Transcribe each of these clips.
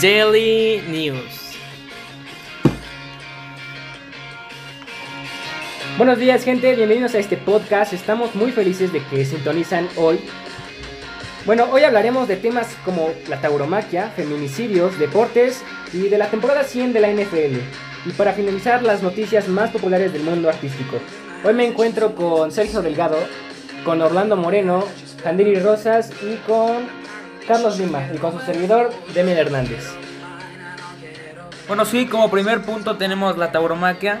Daily News. Buenos días gente, bienvenidos a este podcast. Estamos muy felices de que sintonizan hoy. Bueno, hoy hablaremos de temas como la tauromaquia, feminicidios, deportes y de la temporada 100 de la NFL. Y para finalizar, las noticias más populares del mundo artístico. Hoy me encuentro con Sergio Delgado, con Orlando Moreno, Candiri Rosas y con Carlos Lima y con su servidor Demian Hernández. Bueno, sí, como primer punto tenemos la tauromaquia.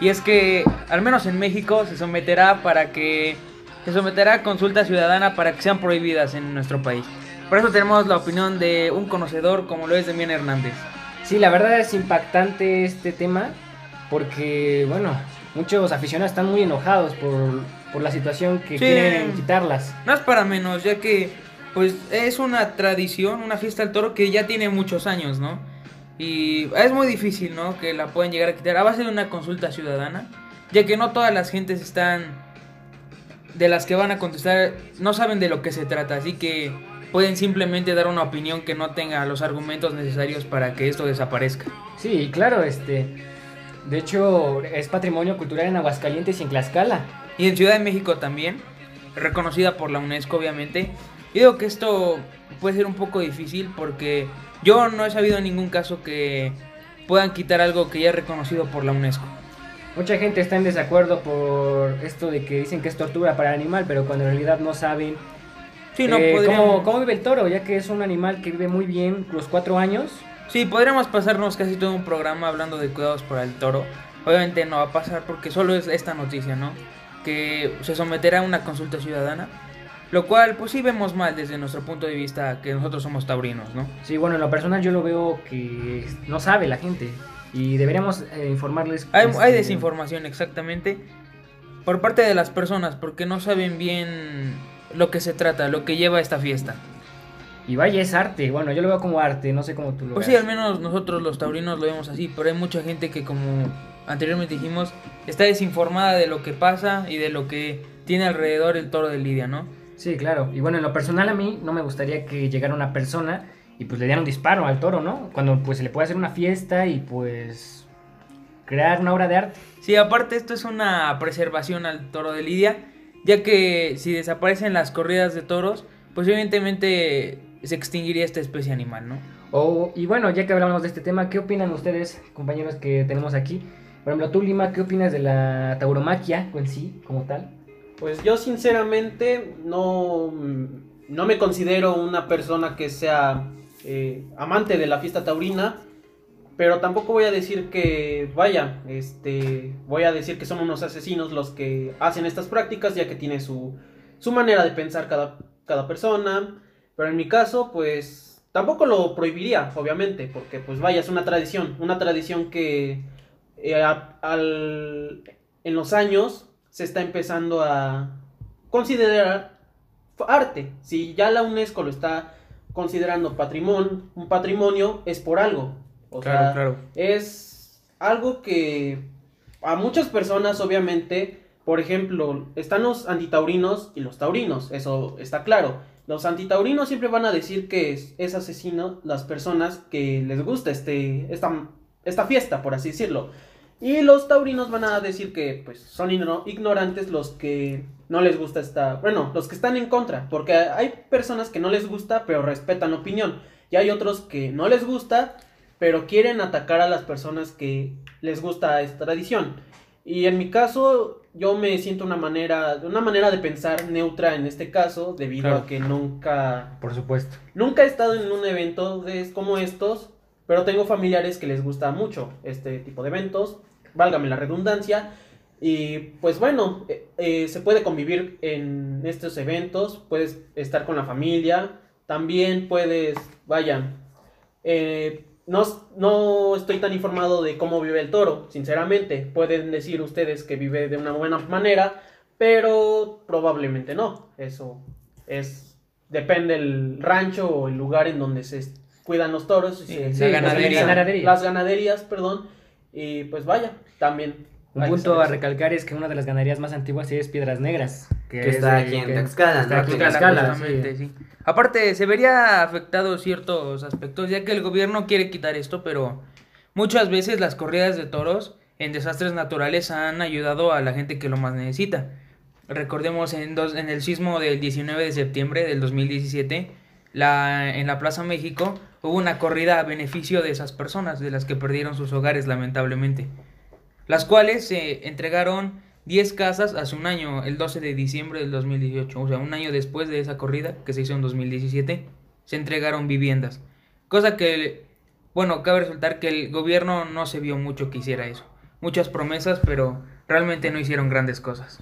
Y es que, al menos en México, se someterá para que. Se someterá a consulta ciudadana para que sean prohibidas en nuestro país. Por eso tenemos la opinión de un conocedor como lo es Demian Hernández. Sí, la verdad es impactante este tema porque, bueno, muchos aficionados están muy enojados por, por la situación que Sí. quieren quitarlas. No es para menos, ya que pues es una tradición, una fiesta del toro que ya tiene muchos años, ¿no? Y es muy difícil, ¿no? Que la pueden llegar a quitar a base de una consulta ciudadana, ya que no todas las gentes están de las que van a contestar no saben de lo que se trata, así que pueden simplemente dar una opinión que no tenga los argumentos necesarios para que esto desaparezca. Sí, claro, este. De hecho, es patrimonio cultural en Aguascalientes y en Tlaxcala. Y en Ciudad de México también, reconocida por la UNESCO obviamente. Yo digo que esto puede ser un poco difícil porque yo no he sabido en ningún caso que puedan quitar algo que ya es reconocido por la UNESCO. Mucha gente está en desacuerdo por esto de que dicen que es tortura para el animal, pero cuando en realidad no saben Sí, no eh, podríamos, cómo, cómo vive el toro, ya que es un animal que vive muy bien los cuatro años. Sí, podríamos pasarnos casi todo un programa hablando de cuidados para el toro. Obviamente no va a pasar porque solo es esta noticia, ¿no? Que se someterá a una consulta ciudadana. Lo cual, pues sí vemos mal desde nuestro punto de vista que nosotros somos taurinos, ¿no? Sí, bueno, en lo personal yo lo veo que no sabe la gente y deberíamos eh, informarles. Hay, este, hay desinformación, exactamente. Por parte de las personas, porque no saben bien lo que se trata, lo que lleva esta fiesta. Y vaya, es arte. Bueno, yo lo veo como arte, no sé cómo tú lo Pues sí, al menos nosotros los taurinos lo vemos así, pero hay mucha gente que, como anteriormente dijimos, está desinformada de lo que pasa y de lo que tiene alrededor el toro de Lidia, ¿no? Sí, claro. Y bueno, en lo personal a mí no me gustaría que llegara una persona y pues le diera un disparo al toro, ¿no? Cuando pues se le puede hacer una fiesta y pues crear una obra de arte. Sí, aparte esto es una preservación al toro de Lidia, ya que si desaparecen las corridas de toros, pues evidentemente se extinguiría esta especie animal, ¿no? O, y bueno, ya que hablamos de este tema, ¿qué opinan ustedes, compañeros que tenemos aquí? Por ejemplo, tú, Lima, ¿qué opinas de la tauromaquia en sí, como tal? Pues yo sinceramente no, no me considero una persona que sea eh, amante de la fiesta taurina, pero tampoco voy a decir que, vaya, este, voy a decir que son unos asesinos los que hacen estas prácticas, ya que tiene su, su manera de pensar cada, cada persona, pero en mi caso, pues tampoco lo prohibiría, obviamente, porque pues vaya, es una tradición, una tradición que eh, al- en los años se está empezando a considerar arte. Si ya la UNESCO lo está considerando patrimonio, un patrimonio, es por algo. O Claro, sea, claro. es algo que a muchas personas, obviamente, por ejemplo, están los antitaurinos y los taurinos, eso está claro. Los antitaurinos siempre van a decir que es, es asesino las personas que les gusta este, esta, esta fiesta, por así decirlo. Y los taurinos van a decir que pues, son igno- ignorantes los que no les gusta esta... Bueno, los que están en contra, porque hay personas que no les gusta pero respetan opinión. Y hay otros que no les gusta pero quieren atacar a las personas que les gusta esta tradición. Y en mi caso, yo me siento una manera, una manera de pensar neutra en este caso, debido Claro. a que nunca, Por supuesto. nunca he estado en un evento de, como estos, pero tengo familiares que les gusta mucho este tipo de eventos, válgame la redundancia. Y pues bueno, eh, eh, se puede convivir en estos eventos, puedes estar con la familia, también puedes, vaya, eh, no, no estoy tan informado de cómo vive el toro, sinceramente. Pueden decir ustedes que vive de una buena manera, pero probablemente no. Eso es depende del rancho o el lugar en donde se cuidan los toros. y Sí, se- la se- ganadería. Ganadería. Las ganaderías, perdón. Y pues vaya, también Un punto a recalcar es que una de las ganaderías más antiguas es Piedras Negras. Que es está de- aquí en Tlaxcala, está ¿no? aquí en Tlaxcala, Tlaxcala, Justamente, sí. sí. Aparte, se vería afectado ciertos aspectos, ya que el gobierno quiere quitar esto, pero muchas veces las corridas de toros en desastres naturales han ayudado a la gente que lo más necesita. Recordemos en, dos- en el sismo del 19 de septiembre del 2017, la, en la Plaza México hubo una corrida a beneficio de esas personas, de las que perdieron sus hogares lamentablemente. Las cuales se entregaron 10 casas hace un año, el 12 de diciembre del 2018, o sea, un año después de esa corrida que se hizo en 2017, se entregaron viviendas. Cosa que, bueno, cabe resaltar que el gobierno no se vio mucho que hiciera eso. Muchas promesas, pero realmente no hicieron grandes cosas.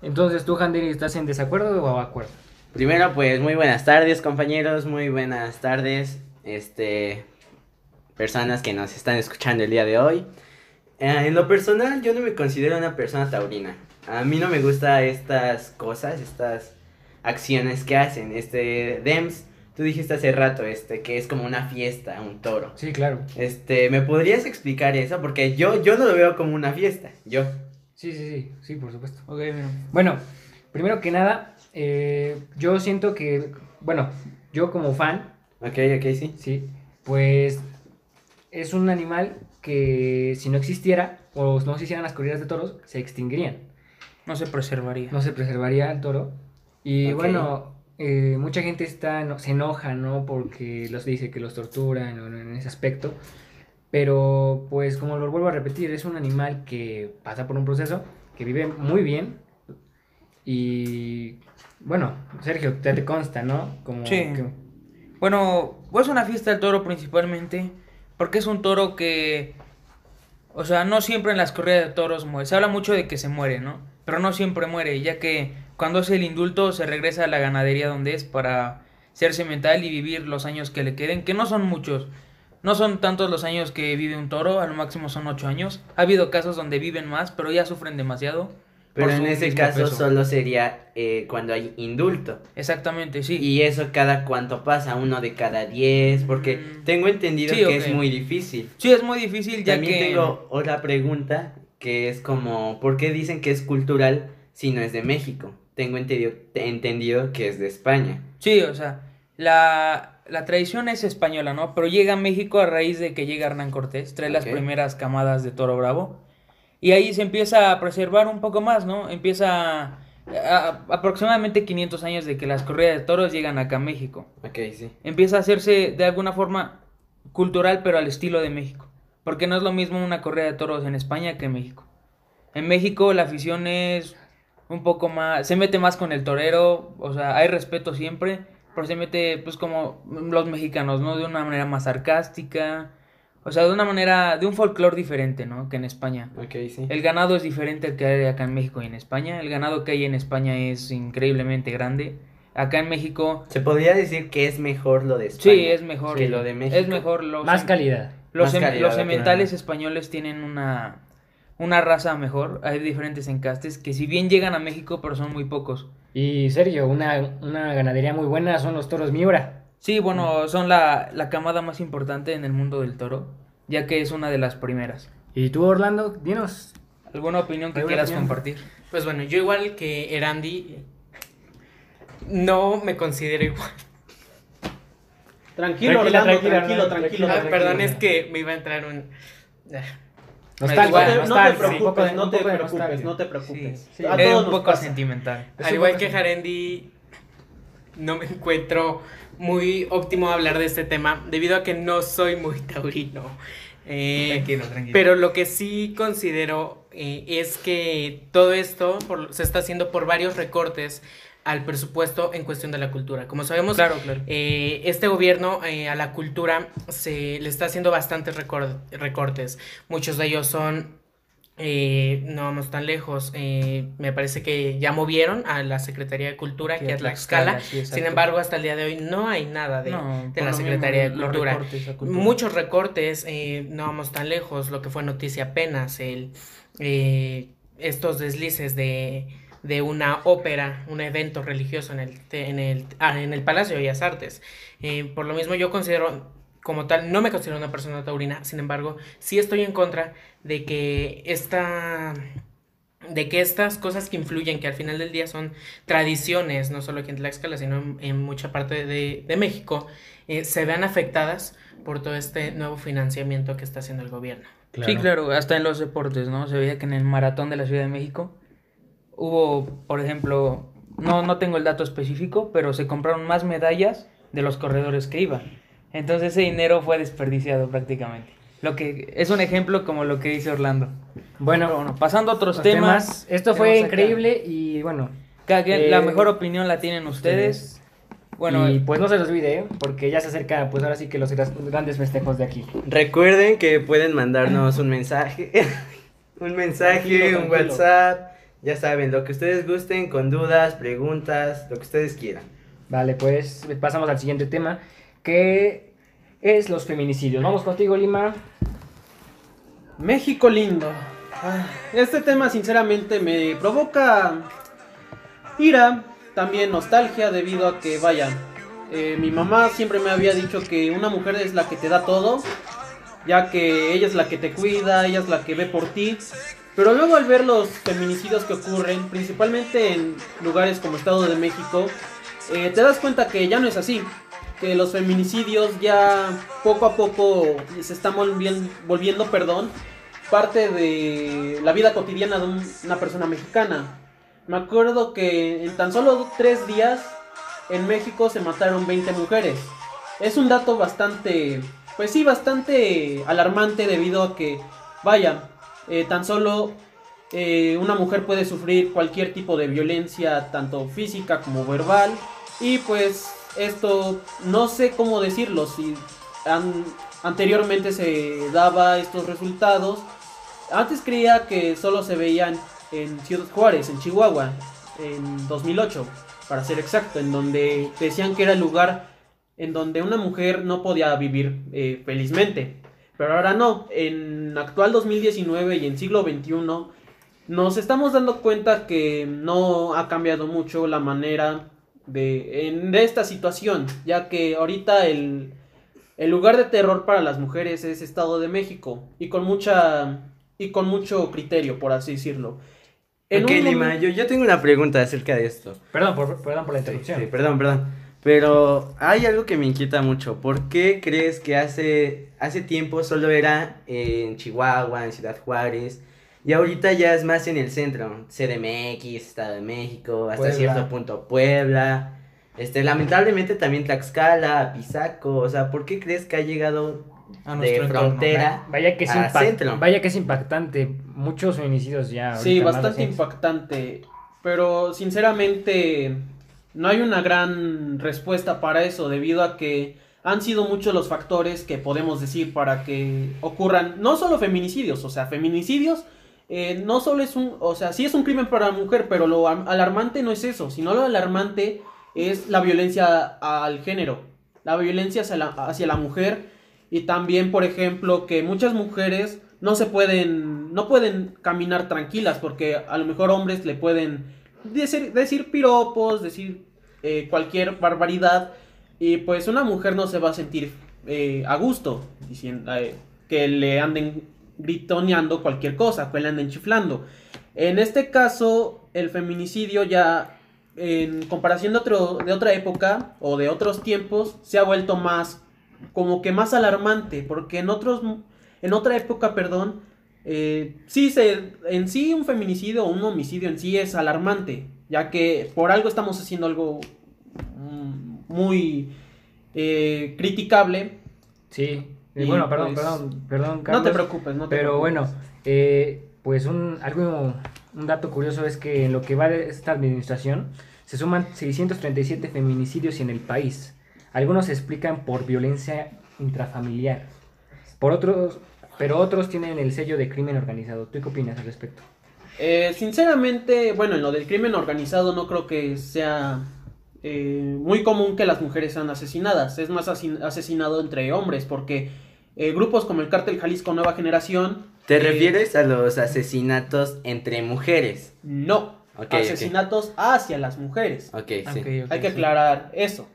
Entonces, ¿tú, Handiri, estás en desacuerdo o acuerdo? Primero, pues muy buenas tardes, compañeros, muy buenas tardes, este, personas que nos están escuchando el día de hoy. Eh, en lo personal, yo no me considero una persona taurina. A mí no me gustan estas cosas, estas acciones que hacen. Este, Dems, tú dijiste hace rato, este, que es como una fiesta, un toro. Sí, claro. Este, ¿me podrías explicar eso? Porque yo, yo no lo veo como una fiesta, yo. Sí, sí, sí, sí, por supuesto. Ok, mira. Bueno, primero que nada, eh, yo siento que, bueno, yo como fan, Ok, ok, sí. sí, pues es un animal que si no existiera o no se hicieran las corridas de toros, se extinguirían. No se preservaría. No se preservaría el toro. Y Ok. bueno, eh, mucha gente está, no- se enoja, ¿no? Porque los dice que los torturan en ese aspecto. Pero pues como lo vuelvo a repetir, es un animal que pasa por un proceso, que vive muy bien. Y bueno, Sergio, te, te consta, ¿no? Como Sí. que- Bueno, pues una fiesta del toro principalmente, porque es un toro que, o sea, no siempre en las corridas de toros muere. Se habla mucho de que se muere, ¿no? Pero no siempre muere, ya que cuando es el indulto se regresa a la ganadería donde es para ser semental y vivir los años que le queden, que no son muchos. No son tantos los años que vive un toro, a lo máximo son ocho años. Ha habido casos donde viven más, pero ya sufren demasiado. Pero en ese caso peso. solo sería eh, cuando hay indulto. Exactamente, sí. Y eso cada cuánto pasa, uno de cada diez, porque Mm. tengo entendido Sí, que es muy difícil. Sí, es muy difícil ya También que... tengo otra pregunta que es como, ¿por qué dicen que es cultural si no es de México? Tengo entendido, entendido que es de España. Sí, o sea, la, la tradición es española, ¿no? Pero llega a México a raíz de que llega Hernán Cortés, trae las primeras camadas de toro bravo. Y ahí se empieza a preservar un poco más, ¿no? Empieza a- a- aproximadamente 500 años de que las corridas de toros llegan acá a México. Ok, sí. Empieza a hacerse de alguna forma cultural, pero al estilo de México. Porque no es lo mismo una corrida de toros en España que en México. En México la afición es un poco más, se mete más con el torero, o sea, hay respeto siempre, pero se mete pues como los mexicanos, ¿no? De una manera más sarcástica, o sea, de una manera, de un folclore diferente, ¿no? Que en España. Ok, sí. El ganado es diferente al que hay acá en México y en España. El ganado que hay en España es increíblemente grande. Acá en México Se podría decir que es mejor lo de España. Sí, es mejor. que lo de México. Es mejor los, Más calidad. los, Más sem- calidad, los claro. sementales españoles tienen una, una raza mejor. Hay diferentes encastes que si bien llegan a México, pero son muy pocos. Y Sergio, una, una ganadería muy buena son los toros Miura. Sí, bueno, son la, la camada más importante en el mundo del toro, ya que es una de las primeras. Y tú, Orlando, dinos. ¿Alguna opinión que ¿Alguna quieras opinión? compartir? Pues bueno, yo igual que Erandi, no me considero igual. Tranquilo, Tranquila, Orlando, tranquila, tranquilo, Orlando, tranquilo. Ah, perdón, es que me iba a entrar un... ah, igual, No te, preocupes, de- no te preocupes, no te preocupes. A todos un poco pasa. sentimental. Es Al igual que. Jarendi, no me encuentro muy óptimo hablar de este tema, debido a que no soy muy taurino. Eh, Tranquilo, tranquilo. Pero lo que sí considero eh, es que todo esto por- se está haciendo por varios recortes al presupuesto en cuestión de la cultura. Como sabemos, Claro, claro. eh, este gobierno eh, a la cultura se le está haciendo bastantes recor- recortes. Muchos de ellos son, eh, no vamos tan lejos, eh, me parece que ya movieron a la Secretaría de Cultura, que a es Tlaxcala. Sí. Sin embargo, hasta el día de hoy no hay nada de, No, de la Secretaría mismo, de Cultura. recortes cultura. Muchos recortes, eh, no vamos tan lejos, lo que fue noticia apenas, el, estos deslices de, de una ópera, un evento religioso en el, en el, ah, en el Palacio de Bellas Artes. Por lo mismo yo considero como tal, no me considero una persona taurina, sin embargo, sí estoy en contra de que esta de que estas cosas que influyen, que al final del día son tradiciones, no solo aquí en Tlaxcala, sino en, en mucha parte de, de México, eh, se vean afectadas por todo este nuevo financiamiento que está haciendo el gobierno. Sí, claro, hasta en los deportes, ¿no? Se veía que en el maratón de la Ciudad de México hubo, por ejemplo, no, no tengo el dato específico, pero se compraron más medallas de los corredores que iban. Entonces ese dinero fue desperdiciado prácticamente. Lo que es un ejemplo como lo que dice Orlando. Bueno, bueno, pasando a otros temas. Esto fue acá- increíble y bueno. Cada quien- Eh, la mejor opinión la tienen ustedes. Bueno, y pues no se los olvide, ¿eh? porque ya se acerca, pues ahora sí que los gra- grandes festejos de aquí. Recuerden que pueden mandarnos un mensaje, un mensaje, Tranquilo, un tranquilo. WhatsApp, ya saben, lo que ustedes gusten, con dudas, preguntas, lo que ustedes quieran. Vale, pues pasamos al siguiente tema, que es los feminicidios. Vamos contigo, Lima. México lindo. Ah, Este tema sinceramente me provoca ira, también nostalgia debido a que, vaya, eh, mi mamá siempre me había dicho que una mujer es la que te da todo, ya que ella es la que te cuida, ella es la que ve por ti. Pero luego al ver los feminicidios que ocurren, principalmente en lugares como Estado de México, eh, te das cuenta que ya no es así. Que los feminicidios ya poco a poco se están volviendo, perdón, parte de la vida cotidiana de un- una persona mexicana. Me acuerdo que en tan solo tres días en México se mataron 20 mujeres. Es un dato bastante, pues sí, bastante alarmante debido a que, vaya, eh, tan solo eh, una mujer puede sufrir cualquier tipo de violencia, tanto física como verbal. Y pues esto, no sé cómo decirlo, si an- anteriormente se daba estos resultados. Antes creía que solo se veían en Ciudad Juárez, en Chihuahua, en 2008, para ser exacto, en donde decían que era el lugar en donde una mujer no podía vivir eh, felizmente. Pero ahora no, en actual 2019 y en siglo XXI nos estamos dando cuenta que no ha cambiado mucho la manera de, en- de esta situación, ya que ahorita el, el lugar de terror para las mujeres es Estado de México y con mucha y con mucho criterio, por así decirlo. En ok, un Lima, yo, yo tengo una pregunta acerca de esto. Perdón por, perdón por la Sí, interrupción. sí, perdón, perdón. Pero hay algo que me inquieta mucho. ¿Por qué crees que hace, hace tiempo solo era en Chihuahua, en Ciudad Juárez? Y ahorita ya es más en el centro. CDMX, Estado de México, hasta Puebla. cierto punto Puebla. Este, lamentablemente también Tlaxcala, Pisaco. O sea, ¿por qué crees que ha llegado a de nuestro entorno. frontera? Vaya que, es a centro. vaya que es impactante. Muchos feminicidios ya. Sí, bastante impactante. Pero sinceramente no hay una gran respuesta para eso debido a que han sido muchos los factores que podemos decir para que ocurran no solo feminicidios, o sea, feminicidios eh, no solo es un, o sea, sí es un crimen para la mujer, pero lo alarmante no es eso, sino lo alarmante es la violencia al género, la violencia hacia la, hacia la mujer. Y también, por ejemplo, que muchas mujeres no se pueden, no pueden caminar tranquilas porque a lo mejor hombres le pueden decir, decir piropos, decir eh, cualquier barbaridad y pues una mujer no se va a sentir eh, a gusto diciendo eh, que le anden gritoneando cualquier cosa, que le. En este caso, el feminicidio ya en comparación de, otro, de otra época o de otros tiempos se ha vuelto más como que más alarmante porque en otros en otra época perdón eh, sí se en sí un feminicidio o un homicidio en sí es alarmante ya que por algo estamos haciendo algo mm, muy eh, criticable Sí. Y, bueno, perdón, pues, perdón, perdón, no Carlos. te preocupes no te Pero preocupes. bueno, eh, pues un, algo, un dato curioso es que en lo que va de esta administración se suman 637 feminicidios en el país. Algunos se explican por violencia intrafamiliar. Por otros, pero otros tienen el sello de crimen organizado. ¿Tú qué opinas al respecto? Eh, sinceramente, bueno, en lo del crimen organizado no creo que sea eh, muy común que las mujeres sean asesinadas. Es más asesinado entre hombres porque eh, grupos como el Cártel Jalisco Nueva Generación... ¿Te eh, refieres a los asesinatos entre mujeres? No. Ok, ok. asesinatos hacia las mujeres. Ok, sí. Ok, ok, Hay que sí. aclarar eso.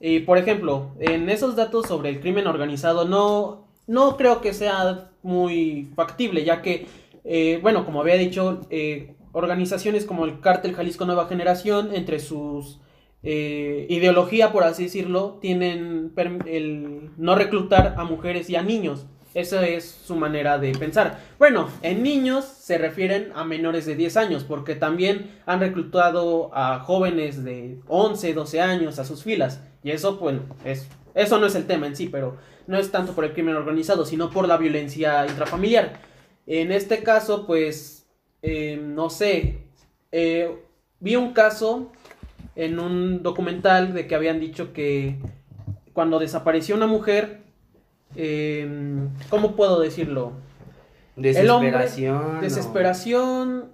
Y por ejemplo, en esos datos sobre el crimen organizado no, no creo que sea muy factible, ya que, eh, bueno, como había dicho, eh, organizaciones como el Cártel Jalisco Nueva Generación, entre sus eh, ideología, por así decirlo, tienen el no reclutar a mujeres y a niños. Esa es su manera de pensar. Bueno, en niños se refieren a menores de 10 años, porque también han reclutado a jóvenes de 11, 12 años a sus filas. Y eso, bueno, es, eso no es el tema en sí, pero no es tanto por el crimen organizado, sino por la violencia intrafamiliar. En este caso, pues, eh, no sé, eh, vi un caso en un documental de que habían dicho que cuando desapareció una mujer, eh, ¿cómo puedo decirlo? El hombre, Desesperación. o- Desesperación.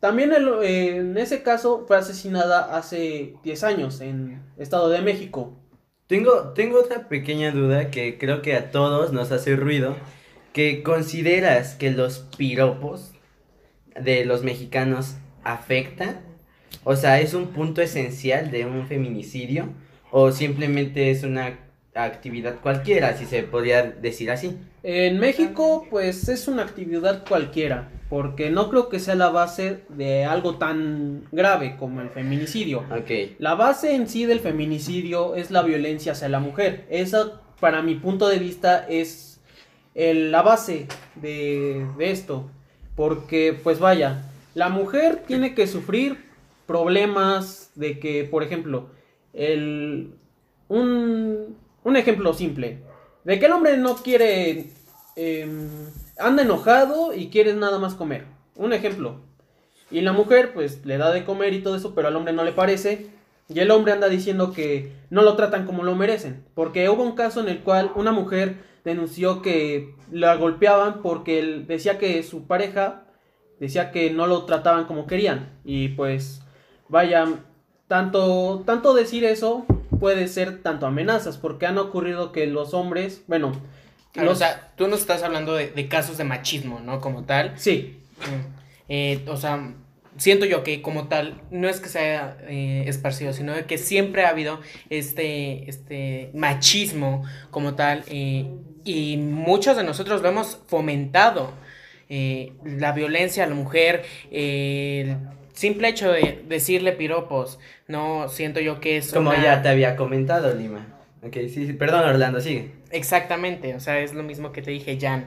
También el- eh, en ese caso fue asesinada hace 10 años en Estado de México. Tengo, tengo otra pequeña duda que creo que a todos nos hace ruido. Que consideras que los piropos de los mexicanos afectan? O sea, ¿es un punto esencial de un feminicidio? ¿O simplemente es una actividad cualquiera, si se podría decir así? En México, pues es una actividad cualquiera, porque no creo que sea la base de algo tan grave como el feminicidio. Ok. La base en sí del feminicidio es la violencia hacia la mujer. Esa, para mi punto de vista, es el- la base de, de esto. Porque, pues vaya, la mujer tiene que sufrir problemas de que, por ejemplo, el, un, un ejemplo simple. De que el hombre no quiere... em, anda enojado y quiere nada más comer. Un ejemplo. Y la mujer pues le da de comer y todo eso, pero al hombre no le parece. Y el hombre anda diciendo que no lo tratan como lo merecen. Porque hubo un caso en el cual una mujer denunció que la golpeaban porque él decía que su pareja decía que no lo trataban como querían. Y pues vaya, tanto, tanto decir eso puede ser tanto amenazas. Porque han ocurrido que los hombres, bueno, Claro, los- O sea, tú nos estás hablando de, de casos de machismo, ¿no? Como tal. sí, Mm. Eh, o sea, siento yo que como tal, no es que se haya eh, esparcido, sino que siempre ha habido este, este machismo como tal. eh, y muchos de nosotros lo hemos fomentado. eh, la violencia a la mujer, el simple hecho de decirle piropos, no siento yo que es Como una- ya te había comentado, Lima. Ok, sí, sí. Perdón, Orlando, sigue. Exactamente, o sea, es lo mismo que te dije, Jan.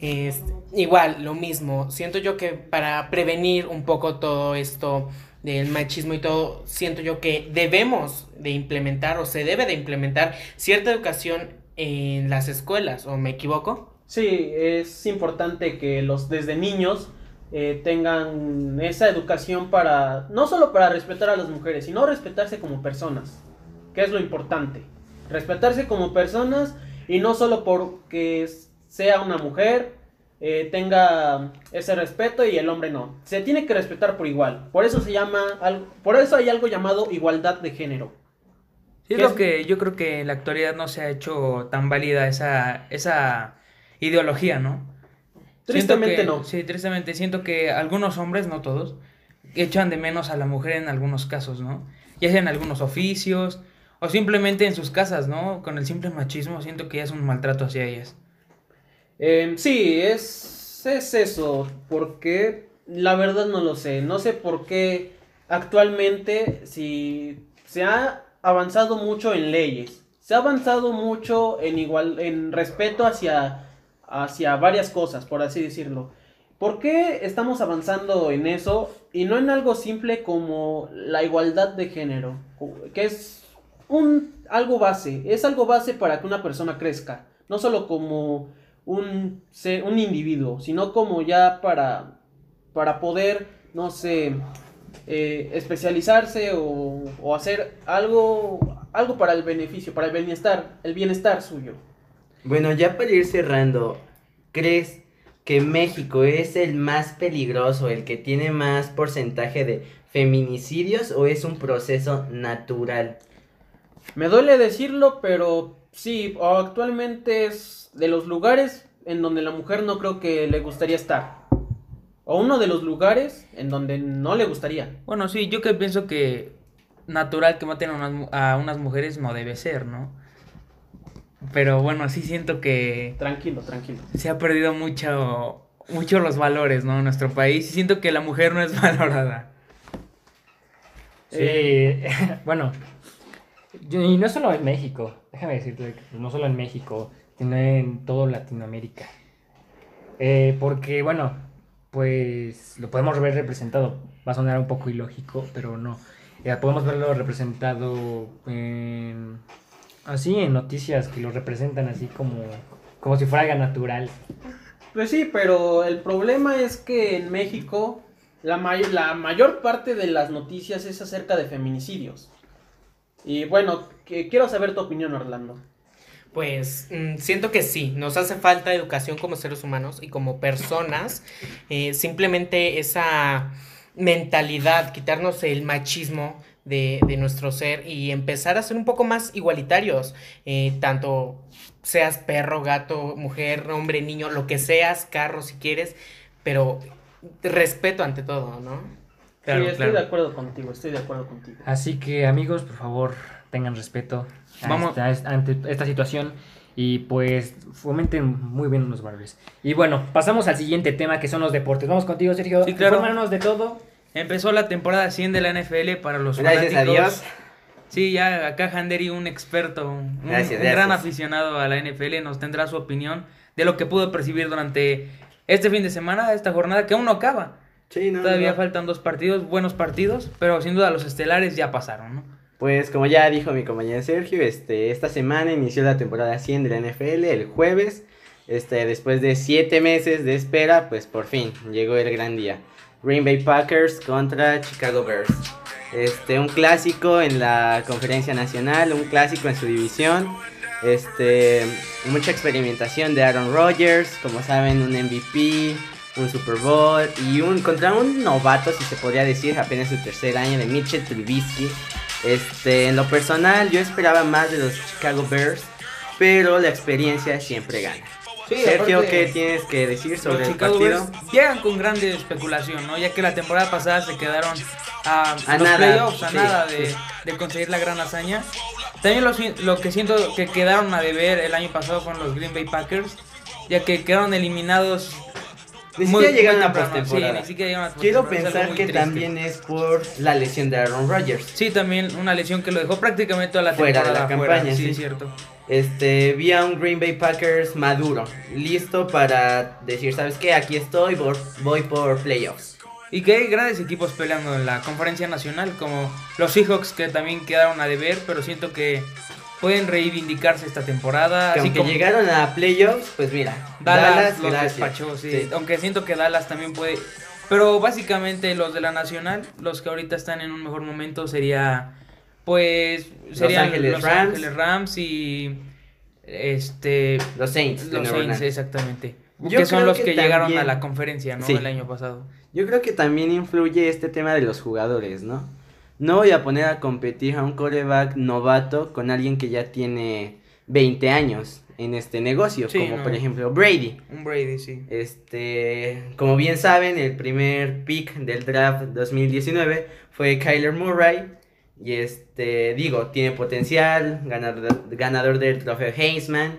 Es, igual, lo mismo. Siento yo que para prevenir un poco todo esto del machismo y todo, siento yo que debemos de implementar o se debe de implementar cierta educación en las escuelas, ¿o me equivoco? Sí, es importante que los desde niños eh, tengan esa educación para, no solo para respetar a las mujeres, sino respetarse como personas, que es lo importante. Respetarse como personas y no solo porque sea una mujer, eh, tenga ese respeto y el hombre no. Se tiene que respetar por igual. Por eso se llama, por eso hay algo llamado igualdad de género. Sí, es ¿Qué lo que yo creo que en la actualidad no se ha hecho tan válida esa, esa ideología, ¿no? Tristemente que- no. Sí, tristemente. Siento que algunos hombres, no todos, echan de menos a la mujer en algunos casos, ¿no? Ya sea en algunos oficios o simplemente en sus casas, ¿no? Con el simple machismo siento que ya es un maltrato hacia ellas. Em, sí, es, es eso, porque la verdad no lo sé, no sé por qué actualmente si se ha avanzado mucho en leyes, se ha avanzado mucho en igual, en respeto hacia, hacia varias cosas, por así decirlo. ¿Por qué estamos avanzando en eso y no en algo simple como la igualdad de género? Que es un algo base, es algo base para que una persona crezca, no solo como un, un individuo, sino como ya para, para poder, no sé, eh, especializarse o, o hacer algo, algo para el beneficio, para el bienestar, el bienestar suyo. Bueno, ya para ir cerrando, ¿crees que México es el más peligroso, el que tiene más porcentaje de feminicidios o es un proceso natural? Me duele decirlo, pero sí, actualmente es de los lugares en donde la mujer no creo que le gustaría estar. O uno de los lugares en donde no le gustaría. Bueno, sí, yo que pienso que natural que maten a unas, a unas mujeres no debe ser, ¿no? Pero bueno, sí siento que Tranquilo, tranquilo. se ha perdido mucho, mucho los valores, ¿no? En nuestro país y siento que la mujer no es valorada. Eh, bueno, yo- y no solo en México, déjame decirte pues, no solo en México, sino en todo Latinoamérica. Eh, porque, bueno, pues lo podemos ver representado. Va a sonar un poco ilógico, pero no. Eh, podemos verlo representado en, así en noticias que lo representan así como, como si fuera algo natural. Pues sí, pero el problema es que en México la, may- la mayor parte de las noticias es acerca de feminicidios. Y bueno, que- quiero saber tu opinión, Orlando. Pues mm, siento que sí, nos hace falta educación como seres humanos y como personas. eh, simplemente esa mentalidad, quitarnos el machismo de, de nuestro ser y empezar a ser un poco más igualitarios. eh, tanto seas perro, gato, mujer, hombre, niño, lo que seas, carro si quieres, pero respeto ante todo, ¿no? Claro, sí, estoy claro. de acuerdo contigo, estoy de acuerdo contigo. Así que amigos, por favor, tengan respeto a Vamos- esta- ante esta situación y pues fomenten muy bien los valores. Y bueno, pasamos al siguiente tema que son los deportes. Vamos contigo, Sergio. Sí, claro. De todo. Empezó la temporada 100 de la NFL para los Gracias a fanáticos. Dios. Sí, ya acá Handeri, un experto, un, un Gracias, gran aficionado a la NFL, nos tendrá su opinión de lo que pudo percibir durante este fin de semana, esta jornada que aún no acaba. Sí, no, Todavía no. faltan dos partidos, buenos partidos, pero sin duda los estelares ya pasaron, ¿no? Pues como ya dijo mi compañero Sergio, este, esta semana inició la temporada 100 de la NFL el jueves. Este, después de siete meses de espera, pues por fin llegó el gran día. Green Bay Packers contra Chicago Bears. Este, un clásico en la conferencia nacional, un clásico en su división. Este, mucha experimentación de Aaron Rodgers, como saben, un MVP, un Super Bowl y un contra un novato, si se podría decir, apenas su tercer año de Mitchell Trubisky. Este, en lo personal, yo esperaba más de los Chicago Bears, pero la experiencia siempre gana. Sí, Sergio, ¿qué tienes que decir sobre el Chicago partido? Bears llegan con grande especulación, ¿no? Ya que la temporada pasada se quedaron a, A los nada, playoffs, a sí, nada de, sí. de conseguir la gran hazaña. También lo, lo que siento que quedaron a deber el año pasado fueron los Green Bay Packers, ya que quedaron eliminados. Ni siquiera llegaron a postemporada. Sí, Quiero pensar que triste. también es por la lesión de Aaron Rodgers. Sí, también una lesión que lo dejó prácticamente toda la Fuera de la fuera, campaña, sí, sí. es cierto. Este, vi a un Green Bay Packers maduro, listo para decir, ¿sabes qué? Aquí estoy, voy por playoffs. Y que hay grandes equipos peleando en la conferencia nacional, como los Seahawks que también quedaron a deber, pero siento que pueden reivindicarse esta temporada. Que así aunque como llegaron a playoffs, pues mira, Dallas, los gracias. despachó, sí. Sí. Aunque siento que Dallas también puede. Pero básicamente los de la nacional, los que ahorita están en un mejor momento sería. Pues. Serían Ángeles los Rams. Ángeles Rams y. Este. Los Saints. Los Saints, exactamente. Yo que son los que que, llegaron a la conferencia, ¿no? Sí. El año pasado. Yo creo que también influye este tema de los jugadores, ¿no? No voy a poner a competir a un coreback novato con alguien que ya tiene 20 años en este negocio, Sí, como no. por ejemplo Brady. Un Brady, sí. Este, como bien saben, el primer pick del draft 2019 fue Kyler Murray. Y este, digo, tiene potencial, ganador, ganador del trofeo Heisman.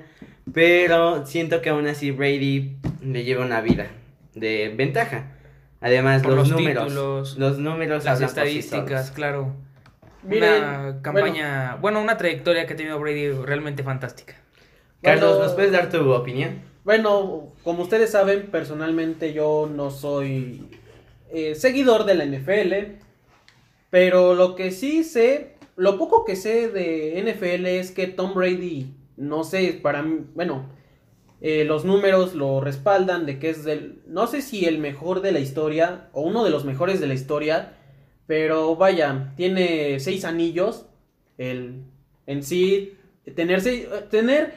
Pero siento que aún así Brady le lleva una vida de ventaja. Además, los, los números. títulos, los números Las estadísticas, claro. Miren, una campaña, bueno, una trayectoria que ha tenido Brady realmente fantástica. Carlos, Bueno, ¿nos puedes dar tu opinión? Bueno, como ustedes saben, personalmente yo no soy eh, seguidor de la NFL, pero lo que sí sé, lo poco que sé de NFL es que Tom Brady, no sé, para mí, bueno, eh, los números lo respaldan de que es del, no sé si el mejor de la historia o uno de los mejores de la historia, pero vaya, tiene seis anillos, el, en sí, tener, tener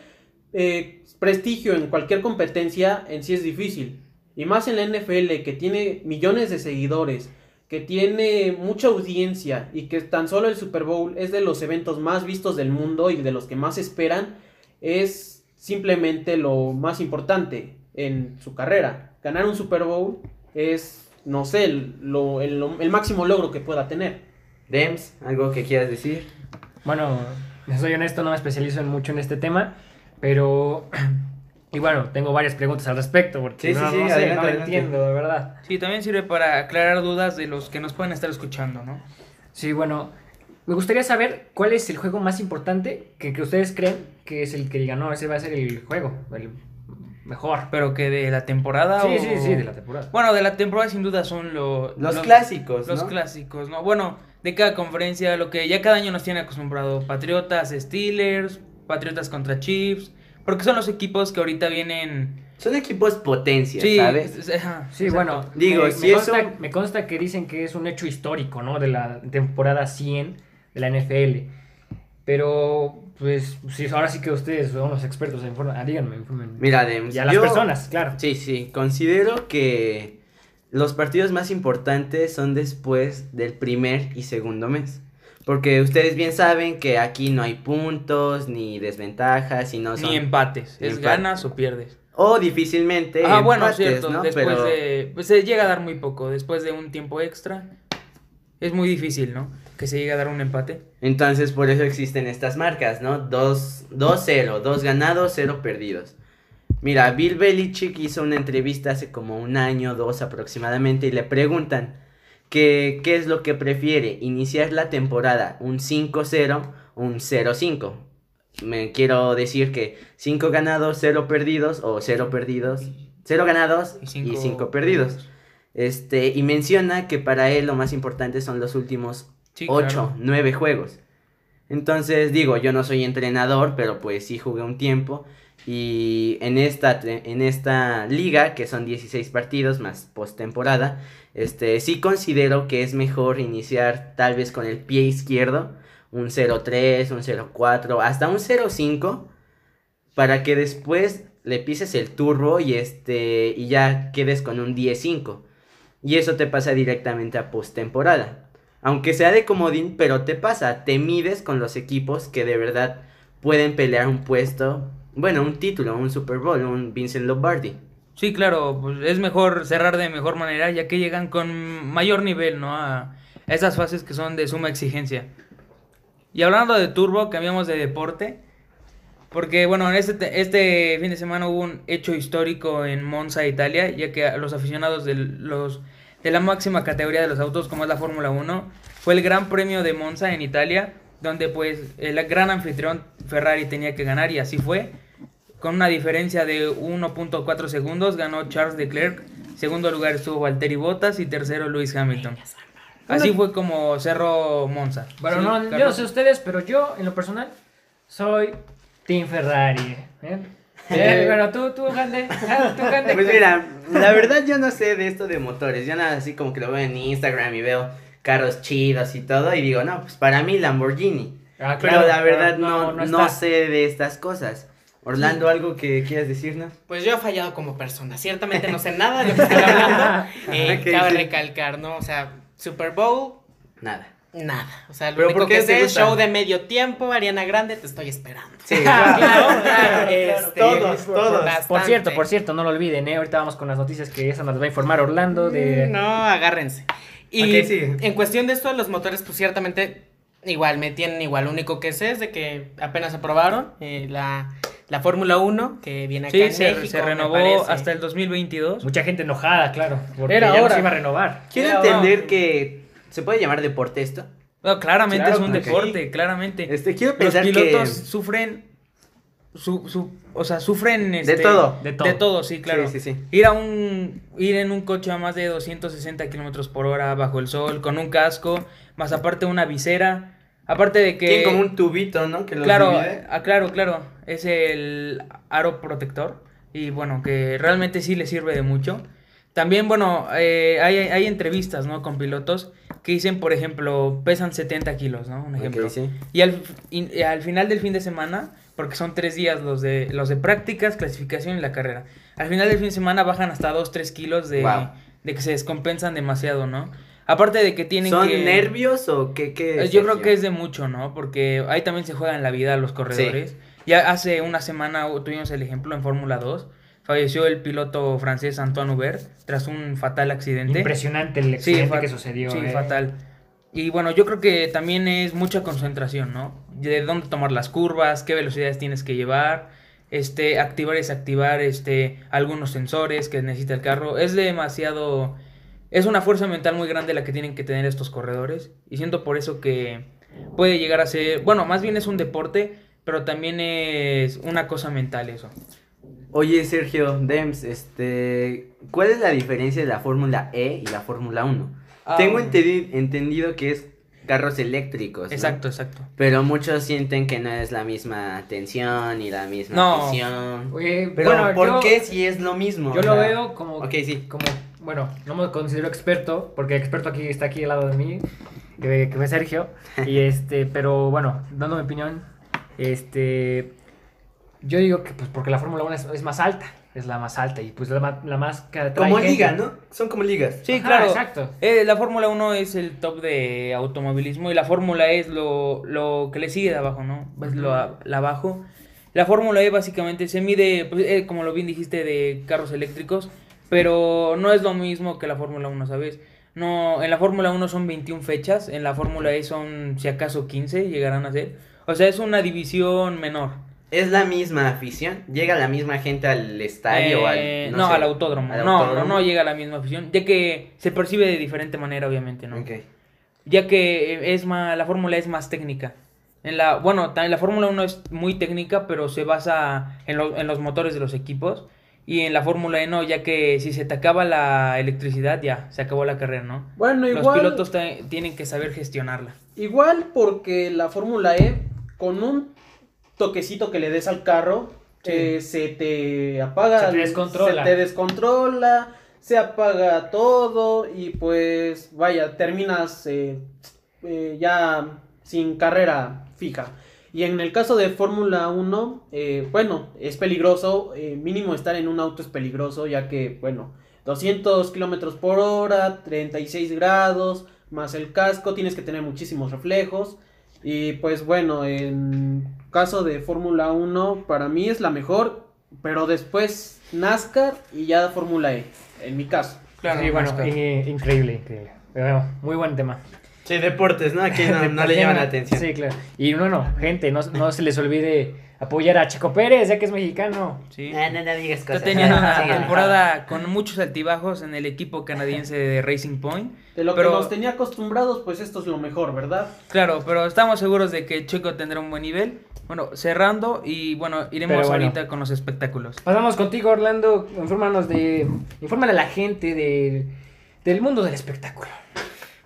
eh, prestigio en cualquier competencia en sí es difícil. Y más en la NFL que tiene millones de seguidores, que tiene mucha audiencia y que tan solo el Super Bowl es de los eventos más vistos del mundo y de los que más esperan, es simplemente lo más importante en su carrera. Ganar un Super Bowl es, no sé, el, lo- el- el máximo logro que pueda tener. Dems, ¿algo que quieras decir? Bueno, soy honesto, no me especializo en mucho en este tema, pero... Y bueno, tengo varias preguntas al respecto, porque Sí, sí, no, sí, no sé, adelante, no lo adelante. entiendo, de verdad. Sí, también sirve para aclarar dudas de los que nos pueden estar escuchando, ¿no? Sí, bueno, me gustaría saber cuál es el juego más importante que, que ustedes creen que es el que digan, no, ese va a ser el juego, el mejor. Pero que de la temporada Sí, o... sí, sí, de la temporada. Bueno, de la temporada sin duda son lo- Los clásicos, Los ¿no? clásicos, ¿no? Bueno, de cada conferencia, lo que ya cada año nos tiene acostumbrado. Patriotas, Steelers, Patriotas contra Chiefs. Porque son los equipos que ahorita vienen... Son equipos potencias, Sí, ¿sabes? es- es- ajá, Sí, exacto. bueno, Digo, me, si me eso- consta, me consta que dicen que es un hecho histórico, ¿no? De la temporada 100 de la NFL. Pero, pues, sí, ahora sí que ustedes son los expertos en informa- ah, díganme. Mira, Dems, Y a las yo- personas, claro. Sí, sí, considero que los partidos más importantes son después del primer y segundo mes. Porque ustedes bien saben que aquí no hay puntos ni desventajas y no son... Ni empates, Ni es empate. ganas o pierdes. O difícilmente Ah, bueno, empates, cierto, ¿no? después Pero de... Pues se llega a dar muy poco, después de un tiempo extra. Es muy difícil, ¿no? Que se llegue a dar un empate. entonces por eso existen estas marcas, ¿no? 2 2-0, 2 ganados, 0 perdidos. Mira, Bill Belichick hizo una entrevista hace como un año, dos aproximadamente, y le preguntan que qué es lo que prefiere, iniciar la temporada un 5-0 o un 0-5. Me quiero decir que 5 ganados, 0 perdidos, o 0 perdidos, 0 ganados Y y cinco 5 perdidos. Este, y menciona que para él lo más importante son los últimos Sí, 8, claro. 9 juegos. Entonces, digo, yo no soy entrenador, pero pues sí jugué un tiempo. Y en esta, te- en esta liga, que son 16 partidos más postemporada, este, sí considero que es mejor iniciar tal vez con el pie izquierdo, un 0-3, un 0-4, hasta un 0-5, para que después le pises el turbo y, este, y ya quedes con un 10-5. Y eso te pasa directamente a postemporada. Aunque sea de comodín, pero te pasa, te mides con los equipos que de verdad pueden pelear un puesto, bueno, un título, un Super Bowl, un Vincent Lombardi. Sí, claro, pues es mejor cerrar de mejor manera, ya que llegan con mayor nivel, ¿no? A, esas fases que son de suma exigencia. Y hablando de turbo, cambiamos de deporte. Porque, bueno, en este, te- este fin de semana hubo un hecho histórico en Monza, Italia, ya que los aficionados de, los, de la máxima categoría de los autos, como es la Fórmula 1, fue el Gran Premio de Monza en Italia, donde pues el gran anfitrión Ferrari tenía que ganar y así fue. Con una diferencia de 1.4 segundos ganó Charles Leclerc, segundo lugar estuvo Valtteri Bottas y tercero Lewis Hamilton. Así fue como cerró Monza. Bueno, ¿Sí, no, yo no sé ustedes, pero yo, en lo personal, soy Team Ferrari. ¿eh? Eh, bueno, tú, tú, Gande. ah, tú, Gande. Pues mira, la verdad yo no sé de esto de motores, yo nada así como que lo veo en Instagram y veo carros chidos y todo y digo, no, pues para mí Lamborghini. Ah, Pero la verdad pero no, no, sé de estas cosas. Orlando, ¿algo que quieras decirnos? Pues yo he fallado como persona. Ciertamente no sé nada de lo que estoy hablando. Eh, Ok, cabe sí. recalcar, ¿no? O sea, Super Bowl, Nada. Nada. O sea, lo ¿Pero único por qué que sé es show de medio tiempo, Ariana Grande, te estoy esperando. Sí, Claro, claro, claro, este, Todos, todos. bastante. Por cierto, por cierto, no lo olviden, ¿eh? Ahorita vamos con las noticias que esa nos va a informar Orlando de... No, agárrense. Y Ok, sigue. en cuestión de esto de los motores, pues ciertamente igual me tienen igual. Lo único que sé es de que apenas aprobaron eh, la, la Fórmula 1 que viene acá Sí, en se, México. se renovó hasta el 2022. Mucha gente enojada, claro, porque Era ya no hora. se iba a renovar. Quiero Era, entender que se puede llamar deporte esto. No, claramente Claro, es un deporte, claramente. Este, quiero Los pensar pilotos que sufren, su, su, o sea, sufren este, todo. De todo. De todo, sí, claro. Sí, sí, sí. Ir a un, ir en un coche a más de 260 kilómetros por hora bajo el sol, con un casco, más aparte una visera, aparte de que... tiene como un tubito, ¿no? Que los Claro, divide. ah, claro, claro. Es el aro protector. Y bueno, que realmente sí le sirve de mucho. También, bueno, eh, hay, hay entrevistas, ¿no? Con pilotos que dicen, por ejemplo, pesan 70 kilos, ¿no? Un ejemplo. Sí. Y al, y- y al final del fin de semana, porque son tres días los de, los de prácticas, clasificación y la carrera. Al final del fin de semana bajan hasta 2, 3 kilos de, Wow. de que se descompensan demasiado, ¿no? Aparte de que tienen ¿Son que... nervios o qué? qué Eh, Yo creo que es de mucho, ¿no? Porque ahí también se juegan la vida los corredores. Ya hace una semana tuvimos el ejemplo en Fórmula 2. Falleció el piloto francés Antoine Hubert tras un fatal accidente. Impresionante el accidente que sucedió. Sí, ¿eh? fatal. Y bueno, yo creo que también es mucha concentración, ¿no? De dónde tomar las curvas, qué velocidades tienes que llevar, este, activar y desactivar este, algunos sensores que necesita el carro. Es demasiado... Es una fuerza mental muy grande la que tienen que tener estos corredores. Y siento por eso que puede llegar a ser... Bueno, más bien es un deporte, pero también es una cosa mental eso. Oye, Sergio, Dems, este, ¿cuál es la diferencia de la Fórmula E y la Fórmula 1? Ah, Tengo entendi- entendido que es carros eléctricos. ¿no? Exacto, exacto. Pero muchos sienten que no es la misma tensión ni la misma No. presión. Oye, Pero bueno, ¿por yo- qué si es lo mismo? Yo O lo veo como, Ok, sí. como, bueno, no me considero experto, porque el experto aquí está aquí al lado de mí, que, que fue Sergio, y este, pero bueno, dando mi opinión, este, yo digo que pues porque la Fórmula 1 es, es más alta, es la más alta, y pues la, la más que atrae Como gente. liga, ¿no? Son como ligas. Sí, Ajá, claro. exacto. Eh, la Fórmula 1 es el top de automovilismo y la Fórmula E es lo, lo que le sigue de abajo, ¿no? Es lo la abajo. La Fórmula E básicamente se mide, pues, eh, como lo bien dijiste, de carros eléctricos, pero no es lo mismo que la Fórmula 1, ¿sabes? No, en la Fórmula 1 son 21 fechas, en la Fórmula E son si acaso 15 llegarán a ser. O sea, es una división menor. Es la misma afición. Llega la misma gente al estadio o Eh, al. no, sé, al autódromo. al no, autódromo. no, no llega la misma afición, ya que se percibe de diferente manera, obviamente, ¿no? Ok. ya que eh, es más, la Fórmula es más técnica. En la, bueno, también la Fórmula 1 es muy técnica, pero se basa en, lo- en los motores de los equipos. Y en la Fórmula E no, ya que si se te acaba la electricidad, ya, se acabó la carrera, ¿no? Bueno, Los igual, pilotos te- tienen que saber gestionarla. igual porque la Fórmula E, con un toquecito que le des al carro, Sí. eh, se te apaga. Se te descontrola. Se te descontrola, se apaga todo y pues vaya, terminas eh, eh, ya sin carrera fija. Y en el caso de Fórmula 1, eh, bueno, es peligroso, mínimo estar en un auto es peligroso, ya que, bueno, 200 kilómetros por hora, 36 grados, más el casco, tienes que tener muchísimos reflejos. Y pues bueno, en caso de Fórmula 1, para mí es la mejor, pero después NASCAR y ya Fórmula E, en mi caso. Claro, sí, bueno, eh, increíble, increíble. Pero bueno, muy buen tema. Sí, deportes, ¿no? Aquí no, no le llaman la atención. Sí, claro. Y no, no, gente, no, no se les olvide apoyar a Checo Pérez, ya que es mexicano. Sí. No, no digas cosas. teniendo una Síguele. temporada con muchos altibajos en el equipo canadiense de Racing Point. De lo Pero- que nos tenía acostumbrados, pues esto es lo mejor, ¿verdad? Claro, pero estamos seguros de que Checo tendrá un buen nivel. Bueno, cerrando y bueno, iremos bueno. ahorita con los espectáculos. Pasamos contigo, Orlando. Infórmanos de. Infórmale a la gente de, del mundo del espectáculo.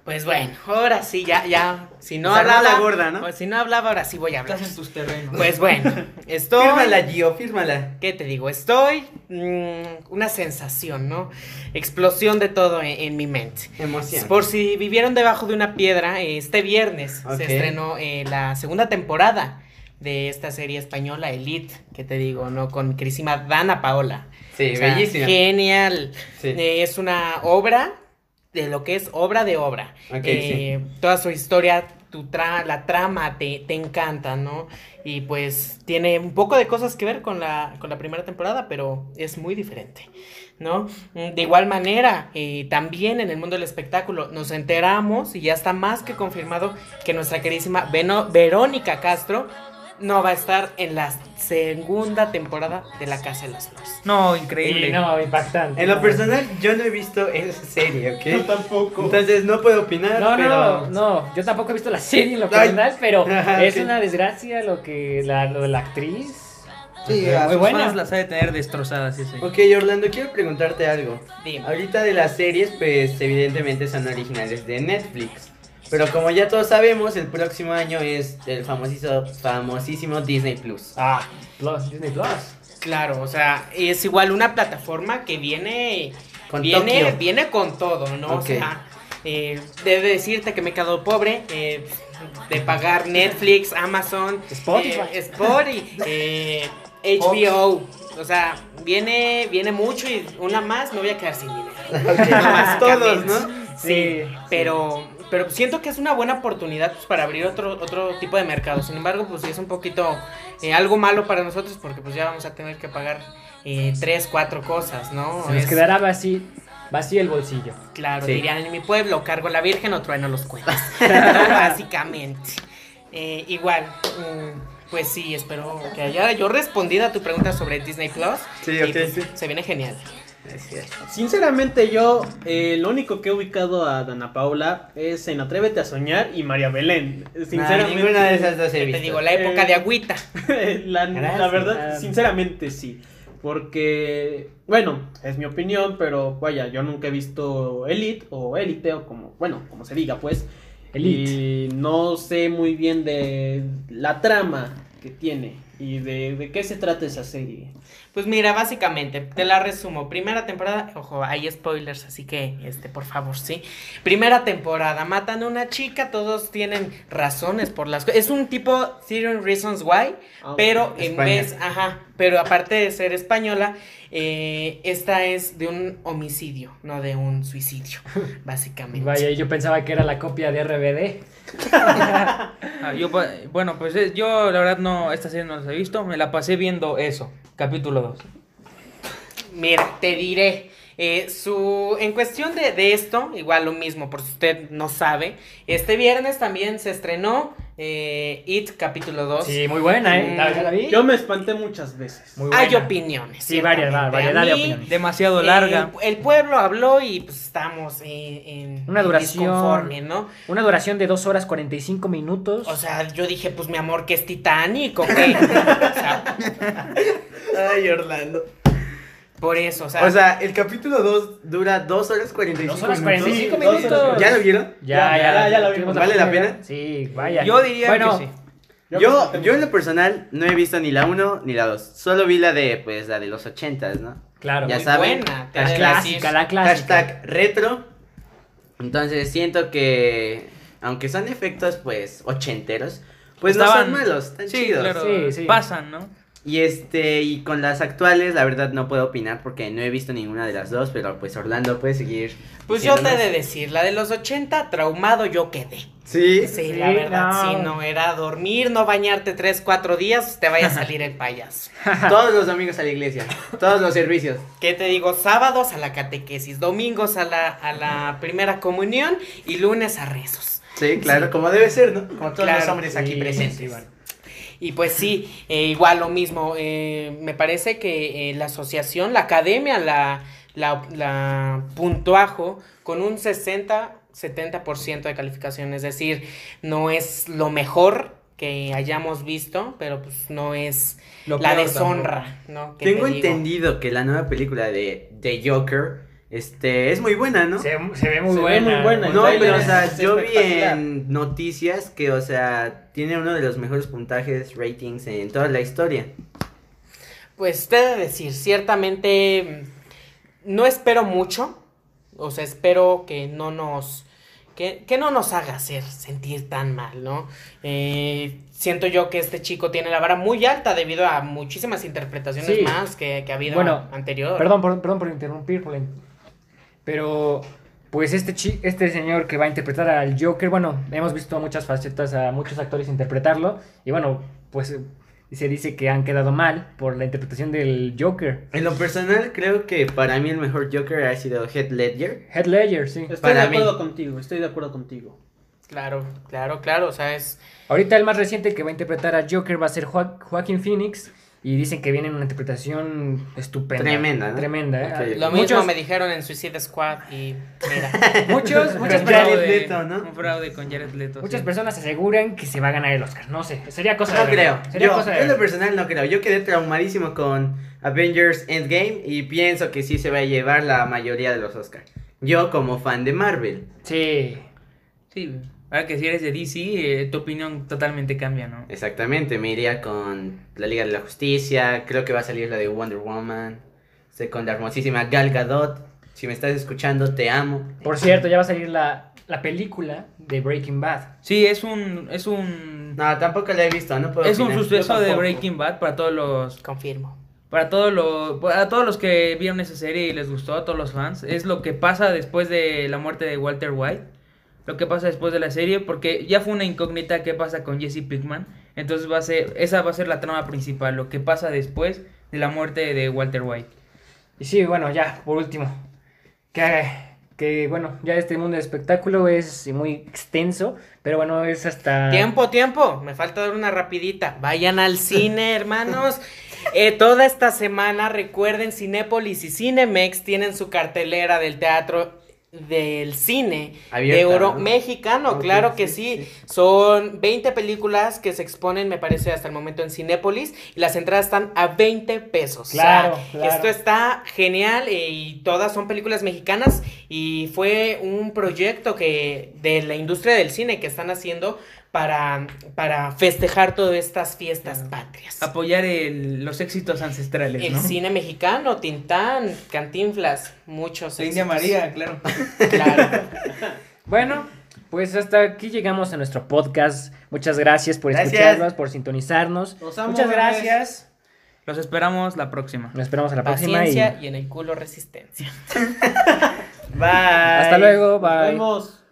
Pues bueno, ahora sí, ya, ya. Si no hablaba. la gorda, ¿no? Pues si no hablaba, ahora sí voy a hablar. Estás en tus terrenos. Pues bueno, estoy. Fírmala, Gio, fírmala. ¿Qué te digo? Estoy. mm, una sensación, ¿no? Explosión de todo en, en mi mente. Emoción. Por si vivieron debajo de una piedra, este viernes se estrenó eh, la segunda temporada de esta serie española Elite, que te digo, ¿no? Con mi querísima Dana Paola. Sí, O sea, bellísima. Genial. Sí. Eh, es una obra de lo que es obra de obra. Eh, Toda su historia, tu tra la trama te, te encanta, ¿no? Y pues tiene un poco de cosas que ver con la, con la primera temporada, pero es muy diferente, ¿no? Mm, De igual manera, eh, también en el mundo del espectáculo nos enteramos y ya está más que confirmado que nuestra queridísima Veno- Verónica Castro no va a estar en la segunda temporada de La Casa de las Flores. No, increíble. Y no, impactante. En lo personal, yo no he visto esa serie, ¿ok? tampoco. Entonces no puedo opinar, No, pero... no, no, yo tampoco he visto la serie en lo Ay. personal, pero Ajá, es una desgracia lo que la, lo de la actriz. Sí, a muy sus buena. fans las ha de tener destrozadas, sí, sí. Ok, Orlando, quiero preguntarte algo. Dime. Ahorita de las series, pues evidentemente son originales de Netflix. Pero como ya todos sabemos, el próximo año es el famosísimo, famosísimo Disney Plus. Ah, Plus, Disney Plus. Claro, o sea, es igual una plataforma que viene Con viene, Tokio. viene con todo, ¿no? Ok. O sea, eh, debe decirte que me he quedado pobre eh, de pagar Netflix, Amazon, Spotify. eh, Spotify, eh, HBO. O sea, viene, viene mucho y una más me voy a quedar sin dinero. Ok, Todos, ¿no? Sí, Sí, pero, pero siento que es una buena oportunidad pues, para abrir otro, otro tipo de mercado. Sin embargo, pues sí es un poquito eh, algo malo para nosotros porque pues ya vamos a tener que pagar eh, tres, cuatro cosas, ¿no? Se nos Es- quedará así vacía el bolsillo. Claro, Sí. dirían en mi pueblo, cargo la virgen o trueno los cuentos. Básicamente. Eh, igual, mm, pues sí, espero que haya yo respondido a tu pregunta sobre Disney Plus. Sí, Y, ok, pues, sí. Se viene genial. Sinceramente yo, eh, lo único que he ubicado a Dana Paula es en Atrévete a Soñar y María Belén. Sinceramente, ninguna de esas dos he Te visto. digo, la época Eh, de agüita. la, verdad, sinceramente sí. Porque, bueno, es mi opinión, pero vaya, yo nunca he visto Elite o Elite o como, bueno, como se diga, pues. Elite. Y no sé muy bien de la trama que tiene y de, de qué se trata esa serie. Pues mira, básicamente, te la resumo. Primera temporada, ojo, hay spoilers, así que, este, por favor, sí. Primera temporada, matan a una chica, todos tienen razones por las cosas. Es un tipo Theory Reasons Why, Ah, pero en España. vez, ajá, pero aparte de ser española, eh, esta es de un homicidio, no de un suicidio, básicamente. Vaya, yo pensaba que era la copia de RBD. Ah, yo, bueno, pues eh, yo la verdad no, esta serie no las he visto, me la pasé viendo eso, capítulo 2. Mira, te diré. eh, su, en cuestión de, de esto, igual lo mismo, por si usted no sabe, este viernes también se estrenó eh, It capítulo 2. Sí, muy buena, ¿eh? ¿La, la vi? Yo me espanté muchas veces. Muy buena. Hay opiniones. Sí, varias, variedad A de mí, opiniones. Demasiado eh, larga. El, pueblo habló y pues estamos en, en Una duración. disconforme, ¿no? Una duración de 2 horas 45 minutos. O sea, yo dije, pues mi amor, que es Titanic o qué. o sea, Ay, Orlando. Por eso, o sea. O sea, el capítulo 2 dura 2 horas 45 2 horas minutos. 45 Sí, dos horas minutos. ¿Ya lo vieron? Ya, Ya, ya, ya, ya tuvimos vimos. ¿Vale la pena? Sí, vaya. Yo diría bueno, que sí. Yo Yo, en lo personal no he visto ni la 1 ni la 2. Solo vi la de, pues, la de los 80s, ¿no? Claro. Ya muy saben. buena, La clásica, la clásica. Hashtag retro. Entonces siento que, aunque son efectos, pues, ochenteros, pues no Estaban- son malos, están Sí, chidos. claro, Sí, sí. pasan, ¿no? Y este, y con las actuales, la verdad no puedo opinar porque no he visto ninguna de las dos, pero pues Orlando puede seguir. Pues yo te he de decir, la de los 80, traumado yo quedé. Sí. Sí, Sí, la verdad, no. sí, no era dormir, no bañarte tres, cuatro días, te vaya a salir el payaso. Todos los domingos a la iglesia, todos los servicios. ¿Qué te digo? Sábados a la catequesis, domingos a la, a la primera comunión y lunes a rezos. Sí, claro, como debe ser, ¿no? Como todos Claro, los hombres aquí Sí, presentes. sí, bueno. Y pues sí, eh, igual lo mismo. eh, me parece que eh, la asociación, la academia, la, la, la puntuajo con un 60, 70% de calificación. Es decir, no es lo mejor que hayamos visto, pero pues no es Lo la deshonra, ¿no? Tengo entendido que la nueva película de, de Joker este, es muy buena, ¿no? Se, se ve muy Se ve buena. muy buena. No, pero o sea, yo vi en noticias que, o sea, tiene uno de los mejores puntajes, ratings en toda la historia. Pues te he de decir, ciertamente no espero mucho. O sea, espero que no nos. Que, que no nos haga hacer sentir tan mal, ¿no? Eh, siento yo que este chico tiene la vara muy alta debido a muchísimas interpretaciones Sí. más que, que ha habido Bueno, anterior. Perdón por, perdón por interrumpir, por la in- pero pues este, chi- este señor que va a interpretar al Joker, bueno, hemos visto muchas facetas a muchos actores interpretarlo y bueno, pues se dice que han quedado mal por la interpretación del Joker. En lo personal, creo que para mí el mejor Joker ha sido Heath Ledger. Heath Ledger, sí. Estoy para de mí. acuerdo contigo, estoy de acuerdo contigo. Claro, claro, claro. O sea, es. Ahorita el más reciente que va a interpretar a Joker va a ser Joa- Joaquin Phoenix y dicen que viene en una interpretación estupenda. Tremenda, ¿no? Tremenda, ¿eh? Lo mismo Muchos- me dijeron en Suicide Squad y mira. Muchos, muchas Con personas, Jared Leto, ¿no? Un fraude con Jared Leto. muchas sí. personas aseguran que se va a ganar el Oscar. No sé, sería cosa No de creo. Sería Yo, cosa de en lo personal no creo. Yo quedé traumadísimo con Avengers Endgame y pienso que sí se va a llevar la mayoría de los Oscars. Yo como fan de Marvel. Sí. Sí, ahora que si eres de DC, eh, tu opinión totalmente cambia, ¿no? Exactamente, me iría con la Liga de la Justicia, creo que va a salir la de Wonder Woman, sé con la hermosísima Gal Gadot. Si me estás escuchando, te amo. Por cierto, ya va a salir la, la película de Breaking Bad. Sí, es un es un No, tampoco la he visto, no puedo es un suceso de. Breaking Bad para todos los Confirmo. para todos los para todos los que vieron esa serie y les gustó a todos los fans, es lo que pasa después de la muerte de Walter White. Lo que pasa después de la serie porque ya fue una incógnita qué pasa con Jesse Pinkman, entonces va a ser esa va a ser la trama principal, lo que pasa después de la muerte de Walter White. Y sí, bueno, ya, por último. que, que, bueno, ya este mundo del espectáculo es muy extenso, pero bueno, es hasta... Tiempo, tiempo. Me falta dar una rapidita. Vayan al cine, hermanos. Eh, toda esta semana, recuerden, Cinépolis y Cinemex tienen su cartelera del teatro del cine Abierta, de oro ¿no? mexicano, claro que sí, sí. sí. Son 20 películas que se exponen, me parece, hasta el momento en Cinépolis y las entradas están a 20 pesos. Claro, O sea, claro. Esto está genial eh, y todas son películas mexicanas y fue un proyecto que de la industria del cine que están haciendo para, para festejar todas estas fiestas patrias. Apoyar el- los éxitos ancestrales, El ¿no? cine mexicano, Tintán, Cantinflas, muchos. La India. María, claro. Claro. Bueno, pues hasta aquí llegamos a nuestro podcast. Muchas gracias por Gracias. escucharnos, por sintonizarnos. Los amo, Muchas bebés. gracias. Los esperamos la próxima. Nos esperamos a la próxima y Paciencia y en el culo resistencia. Bye. hasta luego. Nos Bye. vemos.